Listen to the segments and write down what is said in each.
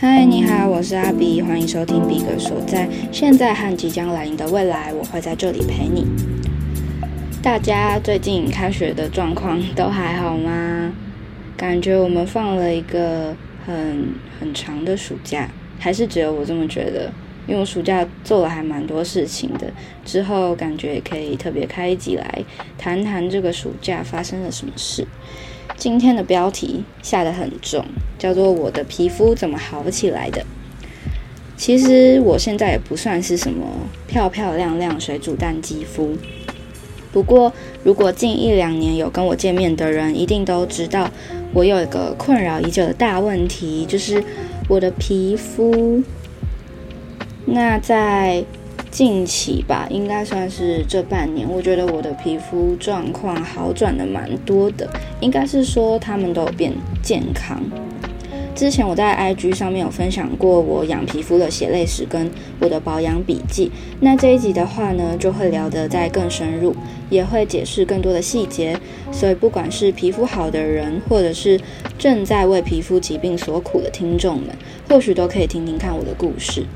嗨，你好，我是阿比，欢迎收听比格所，在现在和即将来临的未来，我会在这里陪你。大家最近开学的状况都还好吗？感觉我们放了一个很很长的暑假，还是只有我这么觉得？因为我暑假做了还蛮多事情的，之后感觉也可以特别开一集来谈谈这个暑假发生了什么事。今天的标题下得很重，叫做“我的皮肤怎么好起来的”。其实我现在也不算是什么漂漂亮亮水煮蛋肌肤，不过如果近一两年有跟我见面的人，一定都知道我有一个困扰已久的大问题，就是我的皮肤。那在近期吧，应该算是这半年，我觉得我的皮肤状况好转的蛮多的，应该是说他们都变健康。之前我在 IG 上面有分享过我养皮肤的血泪史跟我的保养笔记，那这一集的话呢，就会聊得再更深入，也会解释更多的细节，所以不管是皮肤好的人，或者是正在为皮肤疾病所苦的听众们，或许都可以听听看我的故事。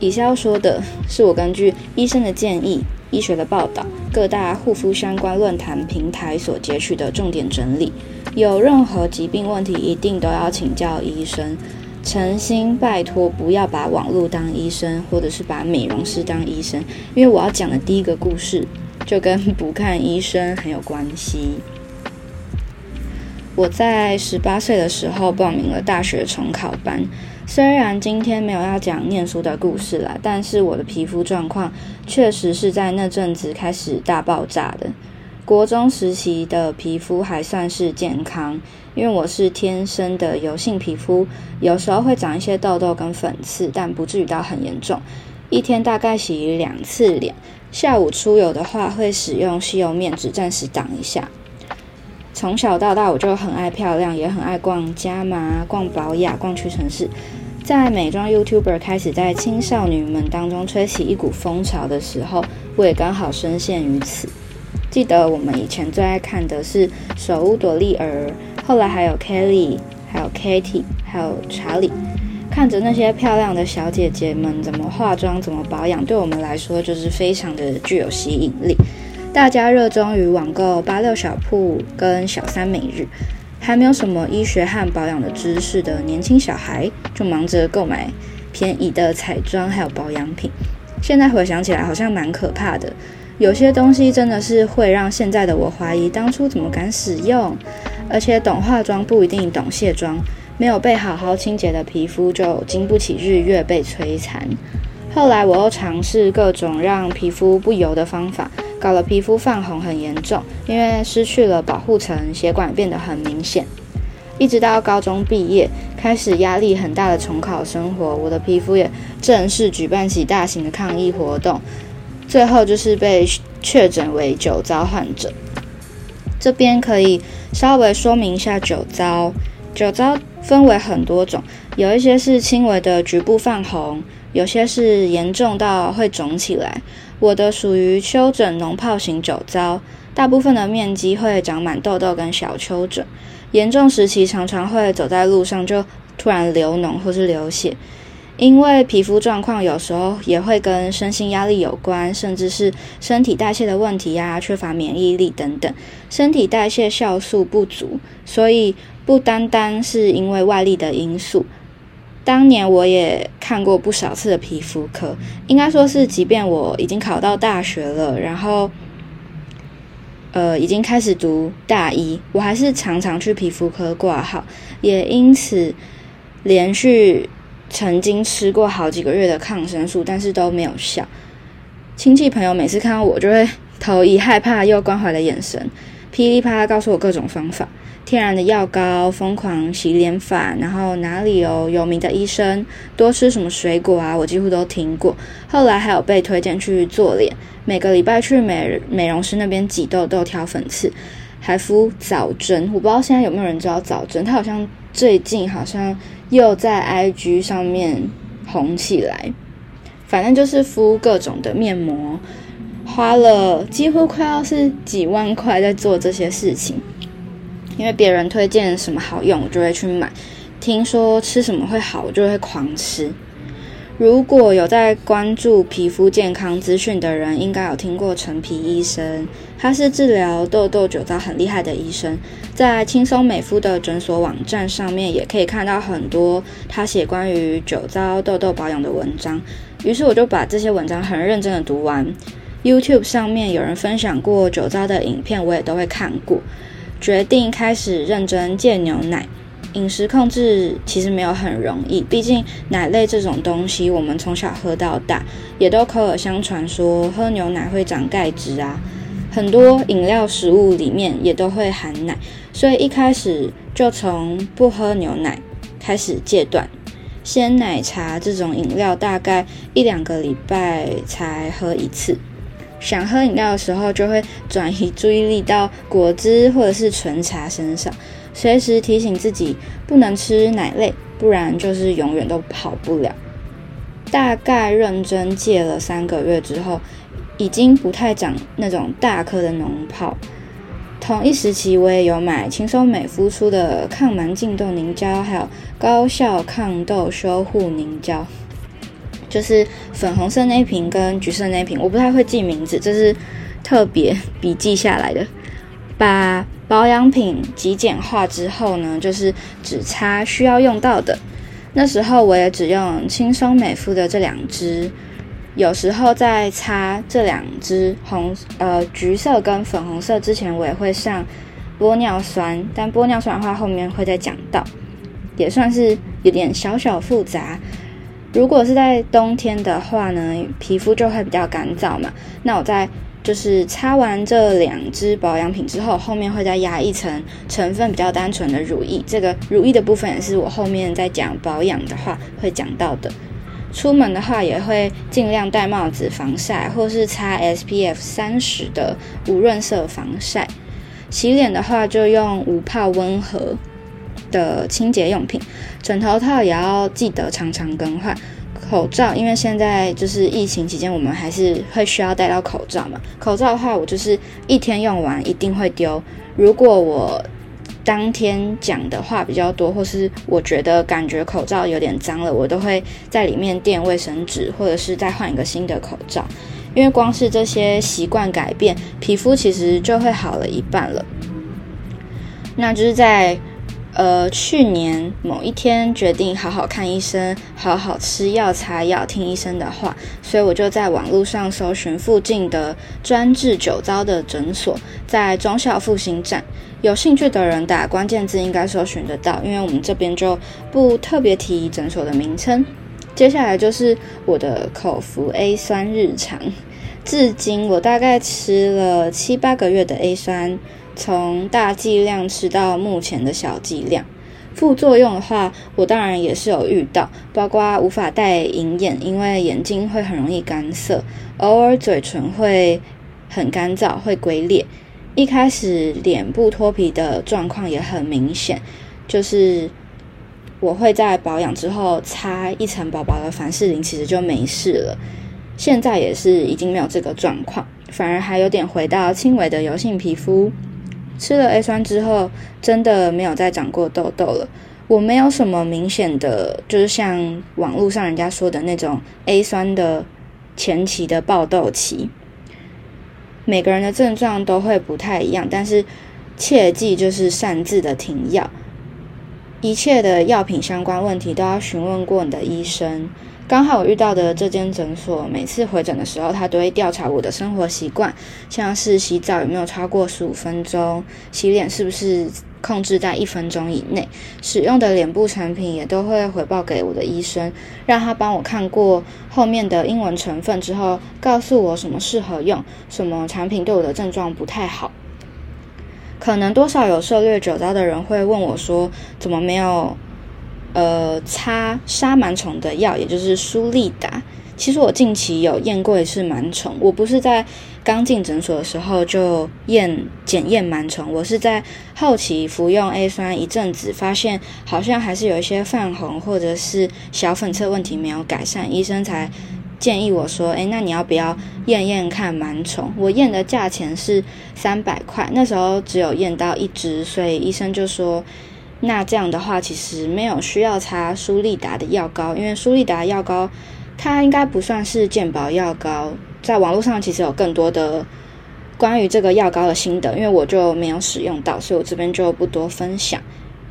以下要说的是我根据医生的建议、医学的报道、各大护肤相关论坛平台所截取的重点整理。有任何疾病问题，一定都要请教医生。诚心拜托，不要把网络当医生，或者是把美容师当医生。因为我要讲的第一个故事，就跟不看医生很有关系。我在十八岁的时候报名了大学重考班。虽然今天没有要讲念书的故事啦，但是我的皮肤状况确实是在那阵子开始大爆炸的。国中时期的皮肤还算是健康，因为我是天生的油性皮肤，有时候会长一些痘痘跟粉刺，但不至于到很严重。一天大概洗两次脸，下午出油的话会使用吸油面纸暂时挡一下。从小到大，我就很爱漂亮，也很爱逛加码、逛宝雅、逛屈臣氏。在美妆 YouTuber 开始在青少女们当中吹起一股风潮的时候，我也刚好深陷于此。记得我们以前最爱看的是手屋朵莉儿，后来还有 Kelly，还有 Katie，还有查理。看着那些漂亮的小姐姐们怎么化妆、怎么保养，对我们来说就是非常的具有吸引力。大家热衷于网购八六小铺跟小三每日，还没有什么医学和保养的知识的年轻小孩，就忙着购买便宜的彩妆还有保养品。现在回想起来，好像蛮可怕的。有些东西真的是会让现在的我怀疑当初怎么敢使用。而且懂化妆不一定懂卸妆，没有被好好清洁的皮肤就经不起日月被摧残。后来我又尝试各种让皮肤不油的方法。搞了皮肤泛红很严重，因为失去了保护层，血管变得很明显。一直到高中毕业，开始压力很大的重考生活，我的皮肤也正式举办起大型的抗议活动，最后就是被确诊为酒糟患者。这边可以稍微说明一下酒糟，酒糟分为很多种，有一些是轻微的局部泛红，有些是严重到会肿起来。我的属于丘疹脓疱型酒糟，大部分的面积会长满痘痘跟小丘疹，严重时期常常会走在路上就突然流脓或是流血。因为皮肤状况有时候也会跟身心压力有关，甚至是身体代谢的问题呀、缺乏免疫力等等，身体代谢酵素不足，所以不单单是因为外力的因素。当年我也看过不少次的皮肤科，应该说是，即便我已经考到大学了，然后，呃，已经开始读大一，我还是常常去皮肤科挂号，也因此连续曾经吃过好几个月的抗生素，但是都没有效。亲戚朋友每次看到我，就会投以害怕又关怀的眼神，噼里啪啦告诉我各种方法。天然的药膏，疯狂洗脸法，然后哪里有有名的医生，多吃什么水果啊，我几乎都听过。后来还有被推荐去做脸，每个礼拜去美美容师那边挤痘痘、挑粉刺，还敷早针。我不知道现在有没有人知道早针，它好像最近好像又在 IG 上面红起来。反正就是敷各种的面膜，花了几乎快要是几万块在做这些事情。因为别人推荐什么好用，我就会去买。听说吃什么会好，我就会狂吃。如果有在关注皮肤健康资讯的人，应该有听过陈皮医生，他是治疗痘痘、酒糟很厉害的医生，在轻松美肤的诊所网站上面也可以看到很多他写关于酒糟、痘痘保养的文章。于是我就把这些文章很认真的读完。YouTube 上面有人分享过酒糟的影片，我也都会看过，决定开始认真戒牛奶。饮食控制其实没有很容易，毕竟奶类这种东西，我们从小喝到大，也都口耳相传说喝牛奶会长钙质啊。很多饮料食物里面也都会含奶，所以一开始就从不喝牛奶开始戒断。鲜奶茶这种饮料，大概一两个礼拜才喝一次。想喝饮料的时候，就会转移注意力到果汁或者是纯茶身上。随时提醒自己不能吃奶类，不然就是永远都跑不了。大概认真戒了三个月之后，已经不太长那种大颗的脓泡。同一时期，我也有买轻松美肤出的抗蛮净痘凝胶，还有高效抗痘修护凝胶，就是粉红色那一瓶跟橘色那一瓶，我不太会记名字，这是特别笔记下来的。把保养品极简化之后呢，就是只擦需要用到的。那时候我也只用轻松美肤的这两支，有时候在擦这两支红呃橘色跟粉红色之前，我也会上玻尿酸，但玻尿酸的话后面会再讲到，也算是有点小小复杂。如果是在冬天的话呢，皮肤就会比较干燥嘛，那我在。就是擦完这两支保养品之后，后面会再压一层成分比较单纯的乳液。这个乳液的部分也是我后面在讲保养的话会讲到的。出门的话也会尽量戴帽子防晒，或是擦 SPF 三十的无润色防晒。洗脸的话就用无泡温和的清洁用品，枕头套也要记得常常更换。口罩，因为现在就是疫情期间，我们还是会需要戴到口罩嘛。口罩的话，我就是一天用完一定会丢。如果我当天讲的话比较多，或是我觉得感觉口罩有点脏了，我都会在里面垫卫生纸，或者是再换一个新的口罩。因为光是这些习惯改变，皮肤其实就会好了一半了。那就是在。呃，去年某一天决定好好看医生，好好吃药、擦药，听医生的话，所以我就在网络上搜寻附近的专治酒糟的诊所，在忠孝复兴站。有兴趣的人打关键字应该搜寻得到，因为我们这边就不特别提诊所的名称。接下来就是我的口服 A 酸日常，至今我大概吃了七八个月的 A 酸。从大剂量吃到目前的小剂量，副作用的话，我当然也是有遇到，包括无法戴隐眼，因为眼睛会很容易干涩，偶尔嘴唇会很干燥，会龟裂。一开始脸部脱皮的状况也很明显，就是我会在保养之后擦一层薄薄的凡士林，其实就没事了。现在也是已经没有这个状况，反而还有点回到轻微的油性皮肤。吃了 A 酸之后，真的没有再长过痘痘了。我没有什么明显的，就是像网络上人家说的那种 A 酸的前期的爆痘期。每个人的症状都会不太一样，但是切记就是擅自的停药。一切的药品相关问题都要询问过你的医生。刚好我遇到的这间诊所，每次回诊的时候，他都会调查我的生活习惯，像是洗澡有没有超过十五分钟，洗脸是不是控制在一分钟以内，使用的脸部产品也都会回报给我的医生，让他帮我看过后面的英文成分之后，告诉我什么适合用，什么产品对我的症状不太好。可能多少有涉猎酒糟的人会问我说，怎么没有？呃，擦杀螨虫的药，也就是舒利达。其实我近期有验过一次螨虫，我不是在刚进诊所的时候就验检验螨虫，我是在后期服用 A 酸一阵子，发现好像还是有一些泛红或者是小粉刺问题没有改善，医生才建议我说，诶，那你要不要验验看螨虫？我验的价钱是三百块，那时候只有验到一只，所以医生就说。那这样的话，其实没有需要擦舒利达的药膏，因为舒利达药膏它应该不算是健保药膏。在网络上其实有更多的关于这个药膏的心得，因为我就没有使用到，所以我这边就不多分享。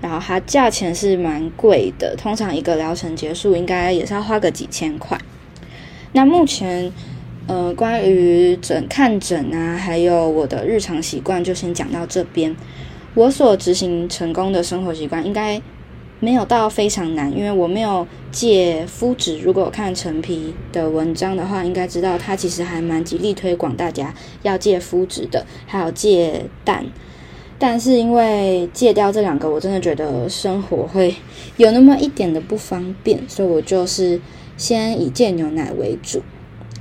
然后它价钱是蛮贵的，通常一个疗程结束应该也是要花个几千块。那目前，呃，关于诊看诊啊，还有我的日常习惯，就先讲到这边。我所执行成功的生活习惯，应该没有到非常难，因为我没有戒麸质。如果我看陈皮的文章的话，应该知道他其实还蛮极力推广大家要戒麸质的，还有戒蛋。但是因为戒掉这两个，我真的觉得生活会有那么一点的不方便，所以我就是先以戒牛奶为主。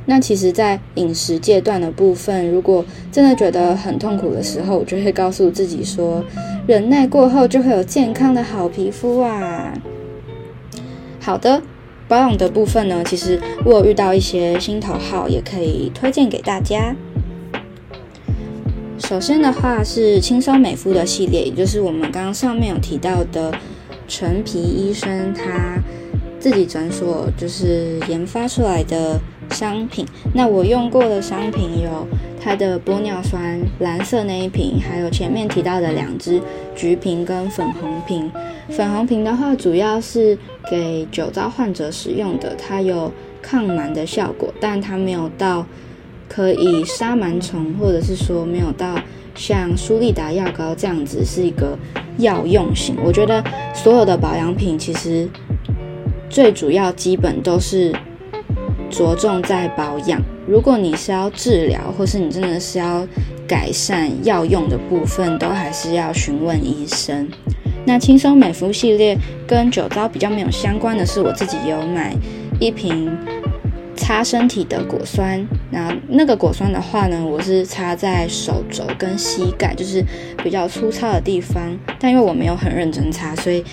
那其实，在饮食戒断的部分，如果真的觉得很痛苦的时候，我就会告诉自己说，忍耐过后就会有健康的好皮肤啊。好的，保养的部分呢，其实我有遇到一些心头好，也可以推荐给大家。首先的话是轻松美肤的系列，也就是我们刚刚上面有提到的陈皮医生他自己诊所就是研发出来的。商品，那我用过的商品有它的玻尿酸蓝色那一瓶，还有前面提到的两支橘瓶跟粉红瓶。粉红瓶的话，主要是给酒糟患者使用的，它有抗螨的效果，但它没有到可以杀螨虫，或者是说没有到像舒利达药膏这样子是一个药用型。我觉得所有的保养品其实最主要基本都是。着重在保养。如果你是要治疗，或是你真的是要改善药用的部分，都还是要询问医生。那轻松美肤系列跟酒糟比较没有相关的是，我自己有买一瓶擦身体的果酸。那那个果酸的话呢，我是擦在手肘跟膝盖，就是比较粗糙的地方。但因为我没有很认真擦，所以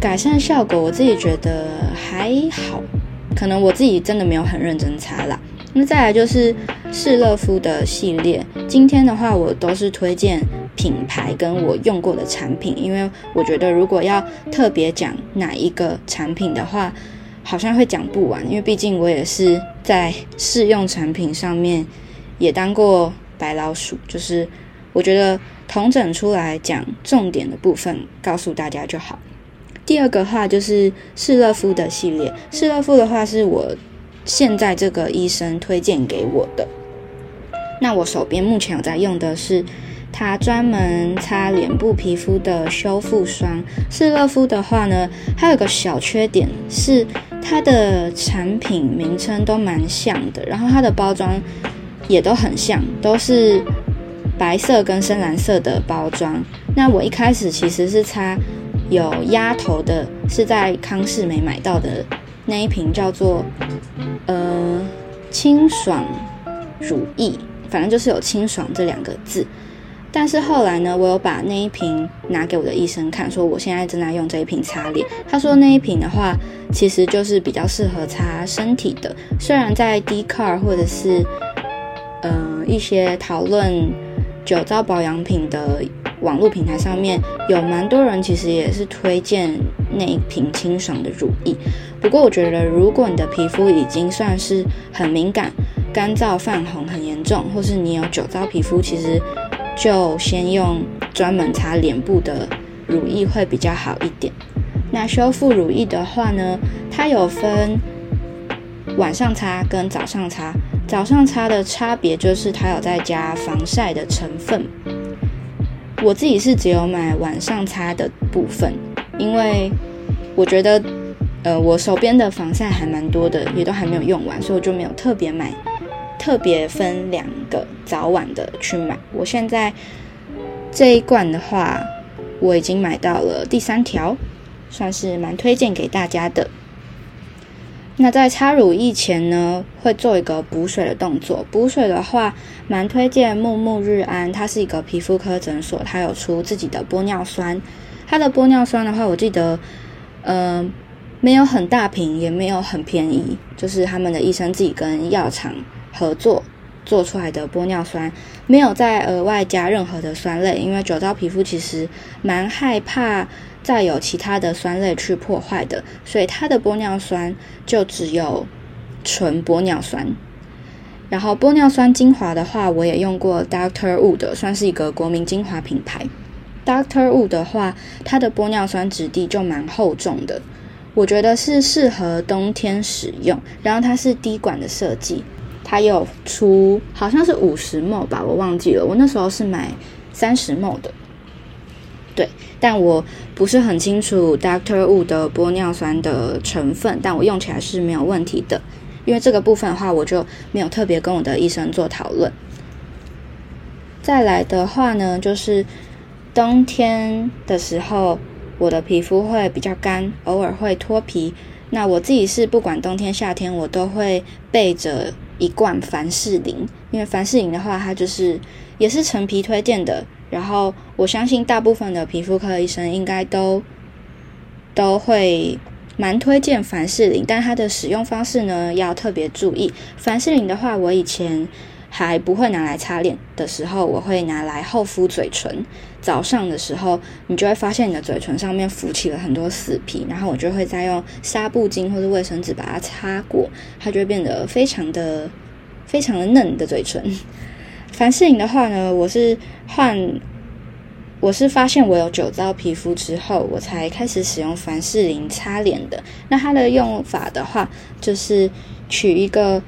改善效果我自己觉得还好。可能我自己真的没有很认真擦啦。那再来就是士乐肤的系列，今天的话我都是推荐品牌跟我用过的产品，因为我觉得如果要特别讲哪一个产品的话，好像会讲不完，因为毕竟我也是在试用产品上面也当过白老鼠，就是我觉得统整出来讲重点的部分，告诉大家就好。第二个话就是士乐肤的系列，士乐肤的话是我现在这个医生推荐给我的。那我手边目前有在用的是它专门擦脸部皮肤的修复霜。士乐肤的话呢，它有个小缺点是它的产品名称都蛮像的，然后它的包装也都很像，都是白色跟深蓝色的包装。那我一开始其实是擦。有鸭头的，是在康是美买到的那一瓶，叫做呃清爽乳液，反正就是有清爽这两个字。但是后来呢，我有把那一瓶拿给我的医生看，说我现在正在用这一瓶擦脸。他说那一瓶的话，其实就是比较适合擦身体的。虽然在 d c a r 或者是呃一些讨论酒糟保养品的。网络平台上面有蛮多人，其实也是推荐那一瓶清爽的乳液。不过我觉得，如果你的皮肤已经算是很敏感、干燥、泛红很严重，或是你有酒糟皮肤，其实就先用专门擦脸部的乳液会比较好一点。那修复乳液的话呢，它有分晚上擦跟早上擦。早上擦的差别就是它有在加防晒的成分。我自己是只有买晚上擦的部分，因为我觉得，呃，我手边的防晒还蛮多的，也都还没有用完，所以我就没有特别买，特别分两个早晚的去买。我现在这一罐的话，我已经买到了第三条，算是蛮推荐给大家的。那在擦乳液前呢，会做一个补水的动作。补水的话，蛮推荐木木日安，它是一个皮肤科诊所，它有出自己的玻尿酸。它的玻尿酸的话，我记得，呃，没有很大瓶，也没有很便宜，就是他们的医生自己跟药厂合作做出来的玻尿酸，没有再额外加任何的酸类，因为酒糟皮肤其实蛮害怕再有其他的酸类去破坏的，所以它的玻尿酸就只有纯玻尿酸。然后玻尿酸精华的话，我也用过 Doctor Wu 的，算是一个国民精华品牌。Doctor Wu 的话，它的玻尿酸质地就蛮厚重的，我觉得是适合冬天使用。然后它是滴管的设计，它有出好像是五十 ml 吧，我忘记了。我那时候是买三十 ml 的，对，但我不是很清楚 Doctor Wu 的玻尿酸的成分，但我用起来是没有问题的。因为这个部分的话，我就没有特别跟我的医生做讨论。再来的话呢，就是冬天的时候，我的皮肤会比较干，偶尔会脱皮。那我自己是不管冬天夏天，我都会备着一罐凡士林，因为凡士林的话，它就是也是陈皮推荐的。然后我相信大部分的皮肤科医生应该都都会。蛮推荐凡士林，但它的使用方式呢，要特别注意。凡士林的话，我以前还不会拿来擦脸的时候，我会拿来厚敷嘴唇。早上的时候，你就会发现你的嘴唇上面浮起了很多死皮，然后我就会再用纱布巾或者卫生纸把它擦过，它就会变得非常的 非常的嫩的嘴唇。凡士林的话呢，我是换。我是发现我有酒糟皮肤之后，我才开始使用凡士林擦脸的。那它的用法的话，就是取一个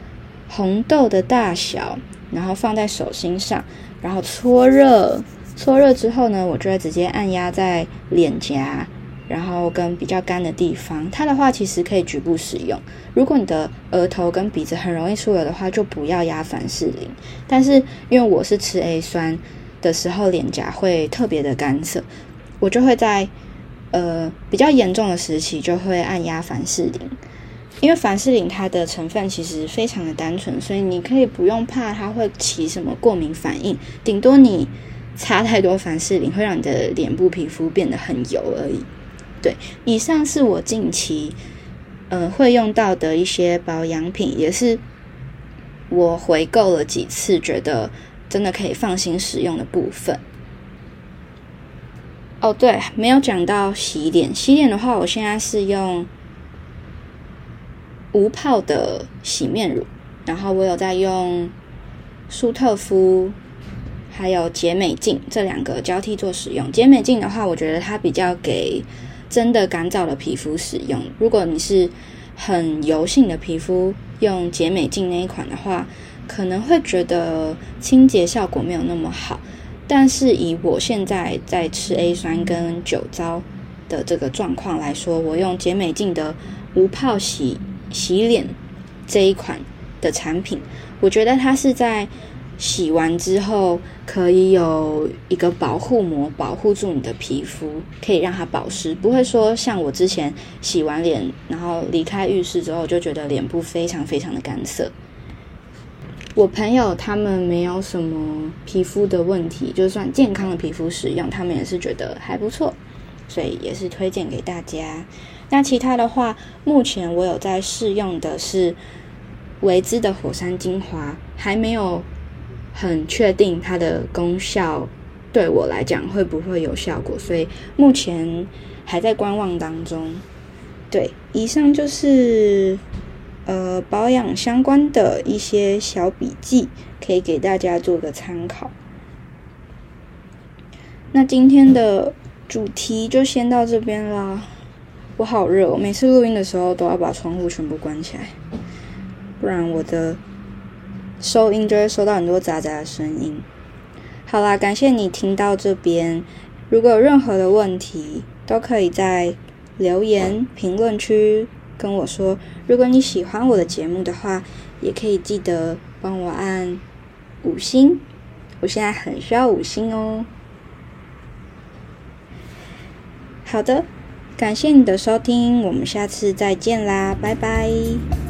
红豆的大小，然后放在手心上，然后搓热。搓热之后呢，我就会直接按压在脸颊，然后跟比较干的地方。它的话其实可以局部使用。如果你的额头跟鼻子很容易出油的话，就不要压凡士林。但是因为我是吃 A 酸。的时候，脸颊会特别的干涩，我就会在呃比较严重的时期就会按压凡士林，因为凡士林它的成分其实非常的单纯，所以你可以不用怕它会起什么过敏反应，顶多你擦太多凡士林会让你的脸部皮肤变得很油而已。对，以上是我近期呃会用到的一些保养品，也是我回购了几次觉得。真的可以放心使用的部分。哦，对，没有讲到洗脸。洗脸的话，我现在是用无泡的洗面乳，然后我有在用舒特肤，还有洁美净这两个交替做使用。洁美净的话，我觉得它比较给真的干燥的皮肤使用。如果你是很油性的皮肤，用洁美净那一款的话。可能会觉得清洁效果没有那么好，但是以我现在在吃 A 酸跟酒糟的这个状况来说，我用洁美净的无泡洗洗脸这一款的产品，我觉得它是在洗完之后可以有一个保护膜保护住你的皮肤，可以让它保湿，不会说像我之前洗完脸然后离开浴室之后就觉得脸部非常非常的干涩。我朋友他们没有什么皮肤的问题，就算健康的皮肤使用，他们也是觉得还不错，所以也是推荐给大家。那其他的话，目前我有在试用的是维姿的火山精华，还没有很确定它的功效对我来讲会不会有效果，所以目前还在观望当中。对，以上就是。呃，保养相关的一些小笔记，可以给大家做个参考。那今天的主题就先到这边啦。我好热，我每次录音的时候都要把窗户全部关起来，不然我的收音就会收到很多杂杂的声音。好啦，感谢你听到这边。如果有任何的问题，都可以在留言评论区。跟我说，如果你喜欢我的节目的话，也可以记得帮我按五星。我现在很需要五星哦。好的，感谢你的收听，我们下次再见啦，拜拜。